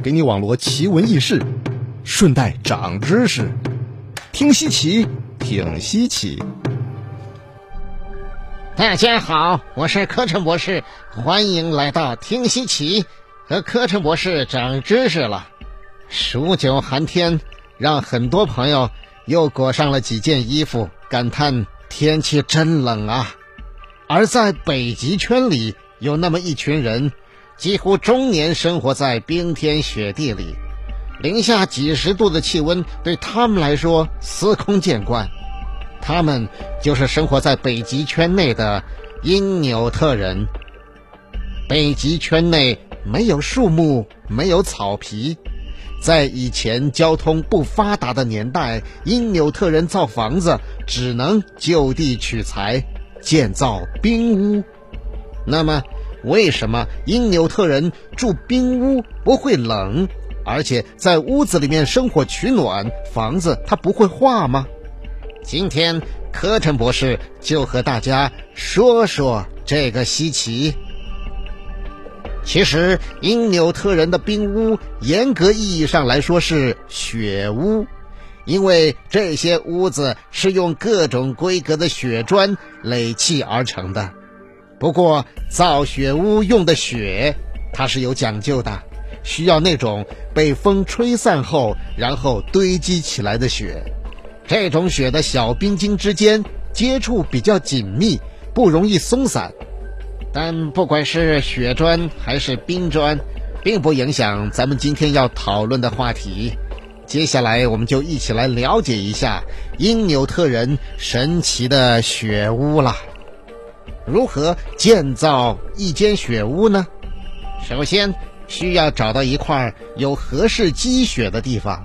给你网罗奇闻异事，顺带长知识。听稀奇，挺稀奇。大家好，我是柯晨博士，欢迎来到听稀奇，和柯晨博士长知识了。数九寒天，让很多朋友又裹上了几件衣服，感叹天气真冷啊。而在北极圈里，有那么一群人，几乎终年生活在冰天雪地里，零下几十度的气温对他们来说司空见惯。他们就是生活在北极圈内的因纽特人。北极圈内没有树木，没有草皮。在以前交通不发达的年代，因纽特人造房子只能就地取材，建造冰屋。那么，为什么因纽特人住冰屋不会冷，而且在屋子里面生火取暖，房子它不会化吗？今天，柯晨博士就和大家说说这个稀奇。其实，因纽特人的冰屋，严格意义上来说是雪屋，因为这些屋子是用各种规格的雪砖垒砌而成的。不过，造雪屋用的雪，它是有讲究的，需要那种被风吹散后，然后堆积起来的雪。这种雪的小冰晶之间接触比较紧密，不容易松散。但不管是雪砖还是冰砖，并不影响咱们今天要讨论的话题。接下来，我们就一起来了解一下因纽特人神奇的雪屋了。如何建造一间雪屋呢？首先，需要找到一块有合适积雪的地方。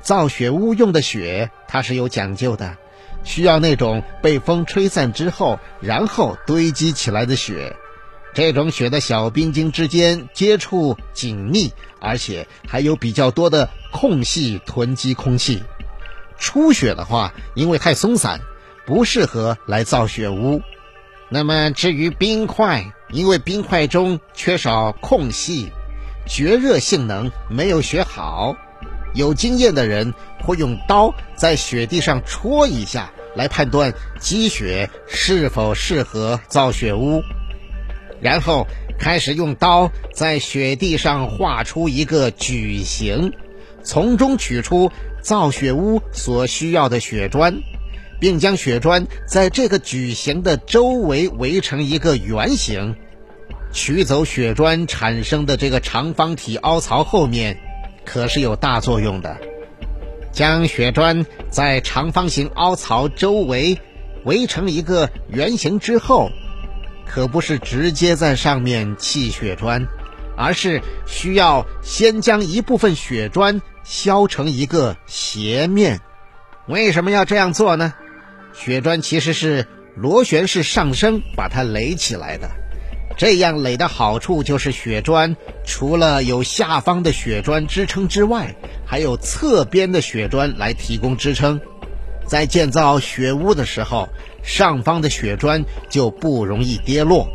造雪屋用的雪，它是有讲究的，需要那种被风吹散之后，然后堆积起来的雪。这种雪的小冰晶之间接触紧密，而且还有比较多的空隙囤积空气。初雪的话，因为太松散，不适合来造雪屋。那么至于冰块，因为冰块中缺少空隙，绝热性能没有学好。有经验的人会用刀在雪地上戳一下，来判断积雪是否适合造雪屋，然后开始用刀在雪地上画出一个矩形，从中取出造雪屋所需要的雪砖，并将雪砖在这个矩形的周围围成一个圆形，取走雪砖产生的这个长方体凹槽后面。可是有大作用的。将雪砖在长方形凹槽周围围成一个圆形之后，可不是直接在上面砌雪砖，而是需要先将一部分雪砖削成一个斜面。为什么要这样做呢？雪砖其实是螺旋式上升把它垒起来的。这样垒的好处就是雪砖除了有下方的雪砖支撑之外，还有侧边的雪砖来提供支撑。在建造雪屋的时候，上方的雪砖就不容易跌落。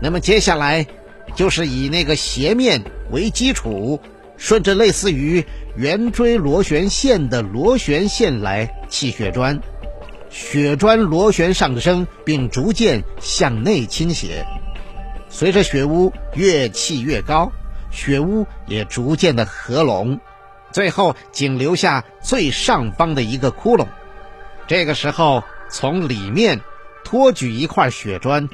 那么接下来就是以那个斜面为基础，顺着类似于圆锥螺旋线的螺旋线来砌雪砖。雪砖螺旋上升，并逐渐向内倾斜。随着雪屋越砌越高，雪屋也逐渐的合拢，最后仅留下最上方的一个窟窿。这个时候，从里面托举一块雪砖，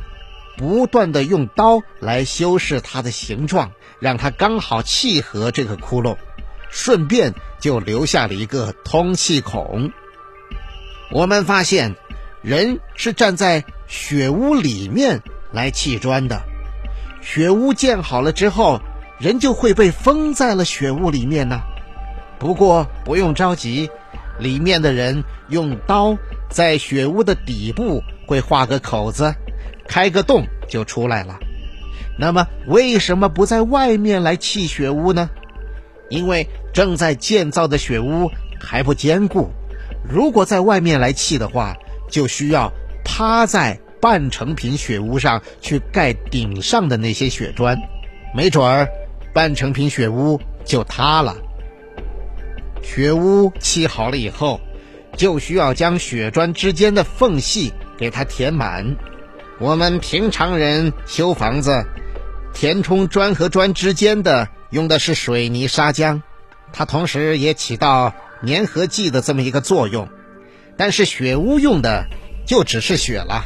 不断的用刀来修饰它的形状，让它刚好契合这个窟窿，顺便就留下了一个通气孔。我们发现，人是站在雪屋里面来砌砖的。雪屋建好了之后，人就会被封在了雪屋里面呢。不过不用着急，里面的人用刀在雪屋的底部会画个口子，开个洞就出来了。那么为什么不在外面来砌雪屋呢？因为正在建造的雪屋还不坚固，如果在外面来砌的话，就需要趴在。半成品雪屋上去盖顶上的那些雪砖，没准儿半成品雪屋就塌了。雪屋砌好了以后，就需要将雪砖之间的缝隙给它填满。我们平常人修房子，填充砖和砖之间的用的是水泥砂浆，它同时也起到粘合剂的这么一个作用。但是雪屋用的就只是雪了，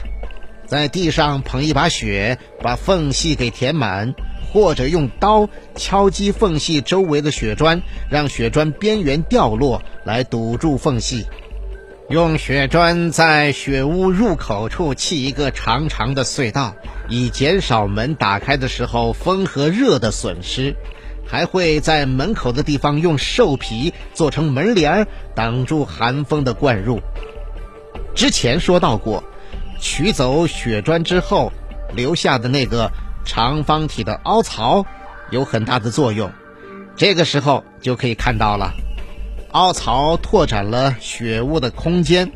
在地上捧一把雪，把缝隙给填满。或者用刀敲击缝隙周围的雪砖，让雪砖边缘掉落，来堵住缝隙。用雪砖在雪屋入口处砌一个长长的隧道，以减少门打开的时候风和热的损失。还会在门口的地方用兽皮做成门帘，挡住寒风的灌入。之前说到过，取走雪砖之后留下的那个。长方体的凹槽有很大的作用，这个时候就可以看到了，凹槽拓展了雪屋的空间。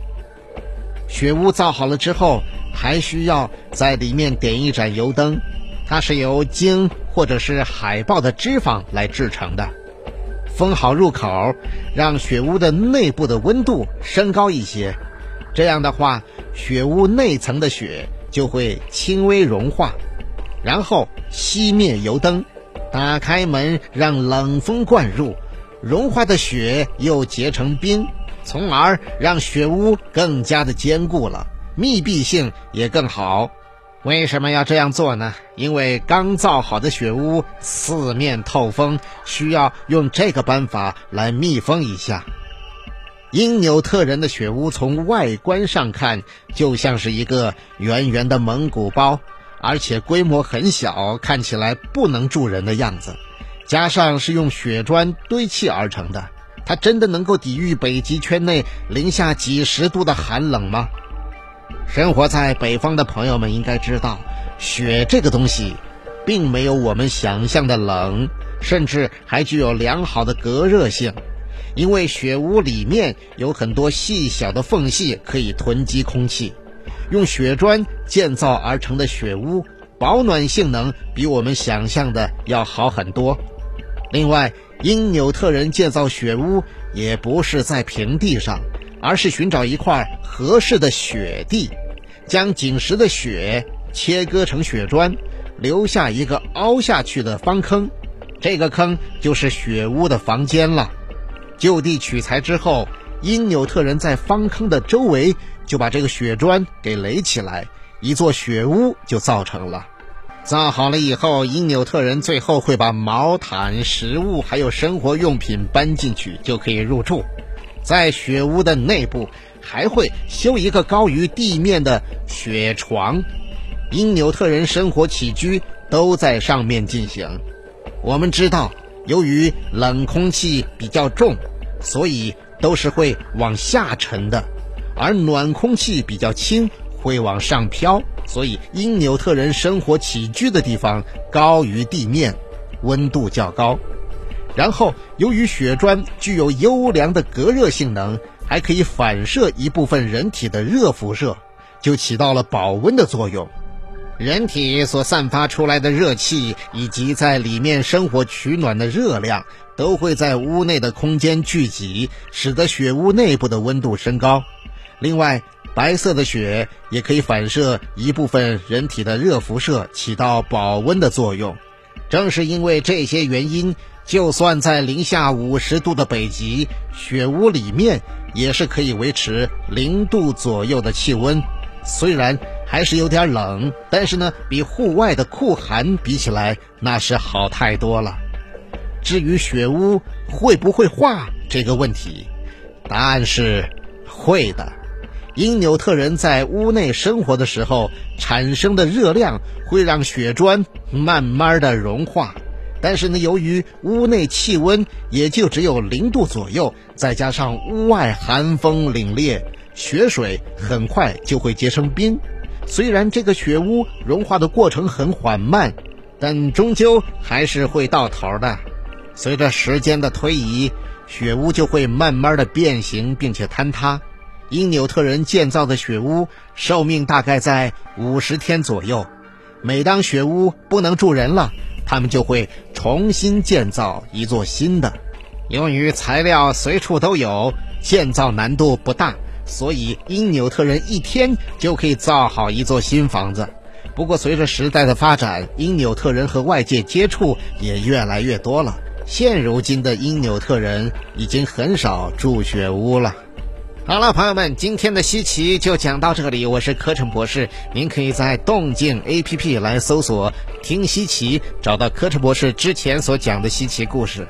雪屋造好了之后，还需要在里面点一盏油灯，它是由鲸或者是海豹的脂肪来制成的。封好入口，让雪屋的内部的温度升高一些，这样的话，雪屋内层的雪就会轻微融化。然后熄灭油灯，打开门，让冷风灌入，融化的雪又结成冰，从而让雪屋更加的坚固了，密闭性也更好。为什么要这样做呢？因为刚造好的雪屋四面透风，需要用这个办法来密封一下。因纽特人的雪屋从外观上看，就像是一个圆圆的蒙古包。而且规模很小，看起来不能住人的样子，加上是用雪砖堆砌而成的，它真的能够抵御北极圈内零下几十度的寒冷吗？生活在北方的朋友们应该知道，雪这个东西，并没有我们想象的冷，甚至还具有良好的隔热性，因为雪屋里面有很多细小的缝隙可以囤积空气。用雪砖建造而成的雪屋，保暖性能比我们想象的要好很多。另外，因纽特人建造雪屋也不是在平地上，而是寻找一块合适的雪地，将紧实的雪切割成雪砖，留下一个凹下去的方坑。这个坑就是雪屋的房间了。就地取材之后，因纽特人在方坑的周围。就把这个雪砖给垒起来，一座雪屋就造成了。造好了以后，因纽特人最后会把毛毯、食物还有生活用品搬进去，就可以入住。在雪屋的内部还会修一个高于地面的雪床，因纽特人生活起居都在上面进行。我们知道，由于冷空气比较重，所以都是会往下沉的。而暖空气比较轻，会往上飘，所以因纽特人生活起居的地方高于地面，温度较高。然后，由于雪砖具有优良的隔热性能，还可以反射一部分人体的热辐射，就起到了保温的作用。人体所散发出来的热气，以及在里面生火取暖的热量，都会在屋内的空间聚集，使得雪屋内部的温度升高。另外，白色的雪也可以反射一部分人体的热辐射，起到保温的作用。正是因为这些原因，就算在零下五十度的北极，雪屋里面也是可以维持零度左右的气温。虽然还是有点冷，但是呢，比户外的酷寒比起来，那是好太多了。至于雪屋会不会化这个问题，答案是会的。因纽特人在屋内生活的时候产生的热量会让雪砖慢慢的融化，但是呢，由于屋内气温也就只有零度左右，再加上屋外寒风凛冽，雪水很快就会结成冰。虽然这个雪屋融化的过程很缓慢，但终究还是会到头的。随着时间的推移，雪屋就会慢慢的变形并且坍塌。因纽特人建造的雪屋寿命大概在五十天左右。每当雪屋不能住人了，他们就会重新建造一座新的。由于材料随处都有，建造难度不大，所以因纽特人一天就可以造好一座新房子。不过，随着时代的发展，因纽特人和外界接触也越来越多了。现如今的因纽特人已经很少住雪屋了。好了，朋友们，今天的稀奇就讲到这里。我是柯晨博士，您可以在动静 APP 来搜索“听稀奇”，找到柯晨博士之前所讲的稀奇故事。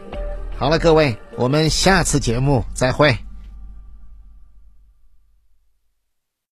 好了，各位，我们下次节目再会。